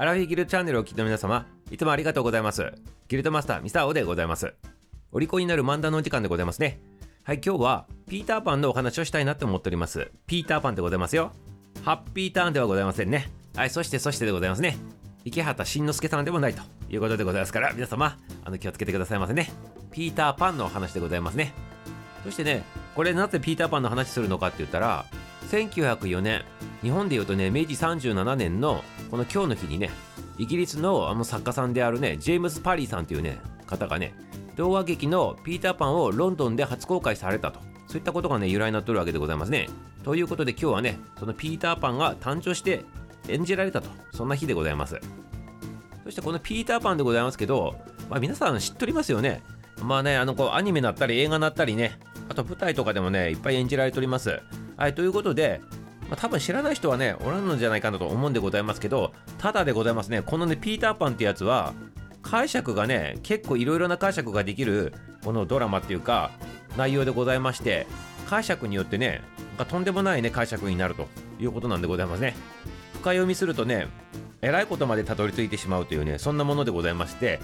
アラフィギルチャンネルをお聞きの皆様、いつもありがとうございます。ギルドマスター、ミサオでございます。お利口になる漫談のお時間でございますね。はい、今日は、ピーターパンのお話をしたいなと思っております。ピーターパンでございますよ。ハッピーターンではございませんね。はい、そしてそしてでございますね。池畑慎之介さんでもないということでございますから、皆様、あの気をつけてくださいませね。ピーターパンのお話でございますね。そしてね、これなぜピーターパンの話するのかって言ったら、1904年、日本でいうとね、明治37年のこの今日の日にね、イギリスのあの作家さんであるね、ジェームズ・パリーさんというね、方がね、童話劇のピーターパンをロンドンで初公開されたと。そういったことがね、由来になってるわけでございますね。ということで今日はね、そのピーターパンが誕生して演じられたと。そんな日でございます。そしてこのピーターパンでございますけど、まあ皆さん知っておりますよね。まあね、あのこうアニメなったり映画なったりね、あと舞台とかでもね、いっぱい演じられております。はい、ということで、まあ、多分知らない人はね、おらんのじゃないかなと思うんでございますけど、ただでございますね、このね、ピーターパンってやつは、解釈がね、結構いろいろな解釈ができる、このドラマっていうか、内容でございまして、解釈によってね、なんかとんでもないね、解釈になるということなんでございますね。深読みするとね、えらいことまでたどり着いてしまうというね、そんなものでございまして、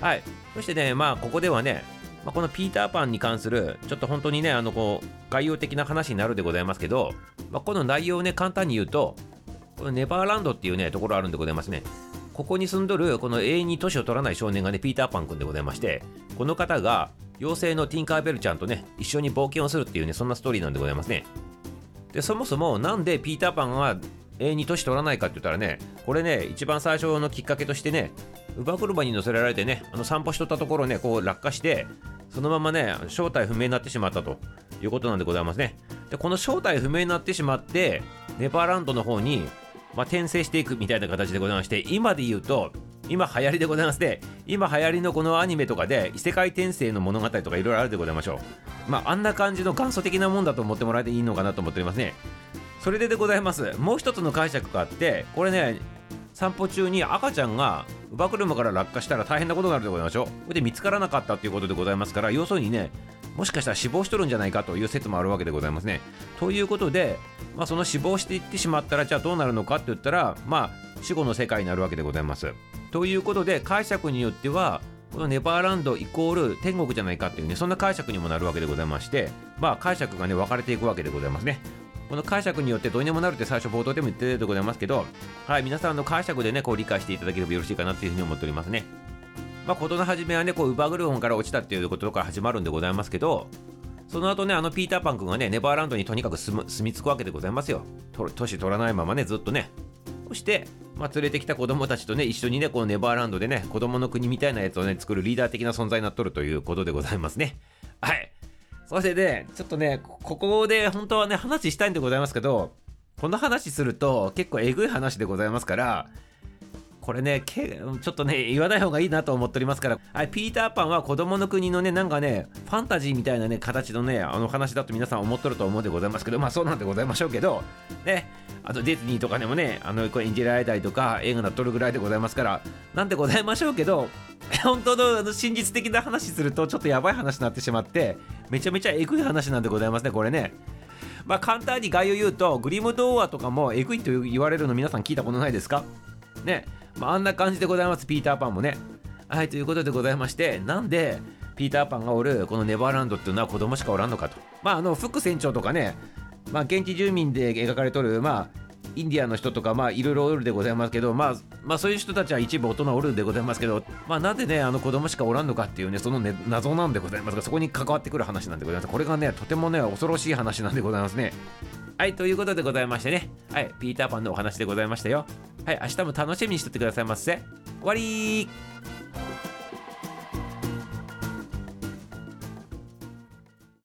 はい。そしてね、まあ、ここではね、まあ、このピーターパンに関する、ちょっと本当にね、あの、こう、概要的な話になるでございますけど、まあ、この内容をね、簡単に言うと、このネバーランドっていうね、ところあるんでございますね。ここに住んどる、この永遠に年を取らない少年がね、ピーターパン君でございまして、この方が、妖精のティンカーベルちゃんとね、一緒に冒険をするっていうね、そんなストーリーなんでございますね。で、そもそも、なんでピーターパンが永遠に年取らないかって言ったらね、これね、一番最初のきっかけとしてね、乳母車に乗せられてね、あの散歩しとったところね、こう落下して、そのままね、正体不明になってしまったということなんでございますね。で、この正体不明になってしまって、ネバーランドの方に、まあ、転生していくみたいな形でございまして、今で言うと、今流行りでございまして、今流行りのこのアニメとかで異世界転生の物語とかいろいろあるでございましょう。まあ、あんな感じの元祖的なもんだと思ってもらえていいのかなと思っておりますね。それででございます。もう一つの解釈があって、これね、散歩中に赤ちゃんが乳母車から落下したら大変なことになるでございましょう。それで見つからなかったということでございますから、要するにね、もしかしたら死亡しとるんじゃないかという説もあるわけでございますね。ということで、まあ、その死亡していってしまったら、じゃあどうなるのかって言ったら、まあ、死後の世界になるわけでございます。ということで、解釈によっては、このネバーランドイコール天国じゃないかっていうね、そんな解釈にもなるわけでございまして、まあ、解釈がね、分かれていくわけでございますね。この解釈によってどうにでもなるって最初冒頭でも言ってるでございますけど、はい、皆さんの解釈でね、こう理解していただければよろしいかなっていうふうに思っておりますね。まあ、事の始めはね、こう、ウバグルホンから落ちたっていうことから始まるんでございますけど、その後ね、あのピーターパン君がね、ネバーランドにとにかく住み着くわけでございますよ。年取らないままね、ずっとね。そして、まあ、連れてきた子供たちとね、一緒にね、このネバーランドでね、子供の国みたいなやつをね、作るリーダー的な存在になっとるということでございますね。はい。そしてね、ちょっとね、ここで本当はね、話したいんでございますけど、この話すると結構えぐい話でございますから、これね、けちょっとね、言わない方がいいなと思っておりますから、はい、ピーターパンは子供の国のね、なんかね、ファンタジーみたいなね、形のね、あの話だと皆さん思っとると思うでございますけど、まあそうなんでございましょうけど、ね、あとディズニーとかでもね、あの、こう演じられたりとか、映画なっとるぐらいでございますから、なんでございましょうけど、本当のあの真実的な話すると、ちょっとやばい話になってしまって、めちゃめちゃえぐい話なんでございますね、これね。まあ簡単に概要言うと、グリム童話とかもえぐいと言われるの皆さん聞いたことないですか？ね。まああんな感じでございます、ピーターパンもね。はい、ということでございまして、なんで、ピーターパンがおるこのネバーランドっていうのは子供しかおらんのかと。まああの、副船長とかね、まあ現地住民で描かれとる、まあ、インディアンの人とか、まあ、いろいろおるでございますけど、まあ、まあ、そういう人たちは一部大人おるでございますけど、まあ、なんでね、あの子供しかおらんのかっていうね、そのね、謎なんでございますが、そこに関わってくる話なんでございます。これがね、とてもね、恐ろしい話なんでございますね。はい、ということでございましてね、はい、ピーターパンのお話でございましたよ。はい、明日も楽しみにしててくださいませ。終わりー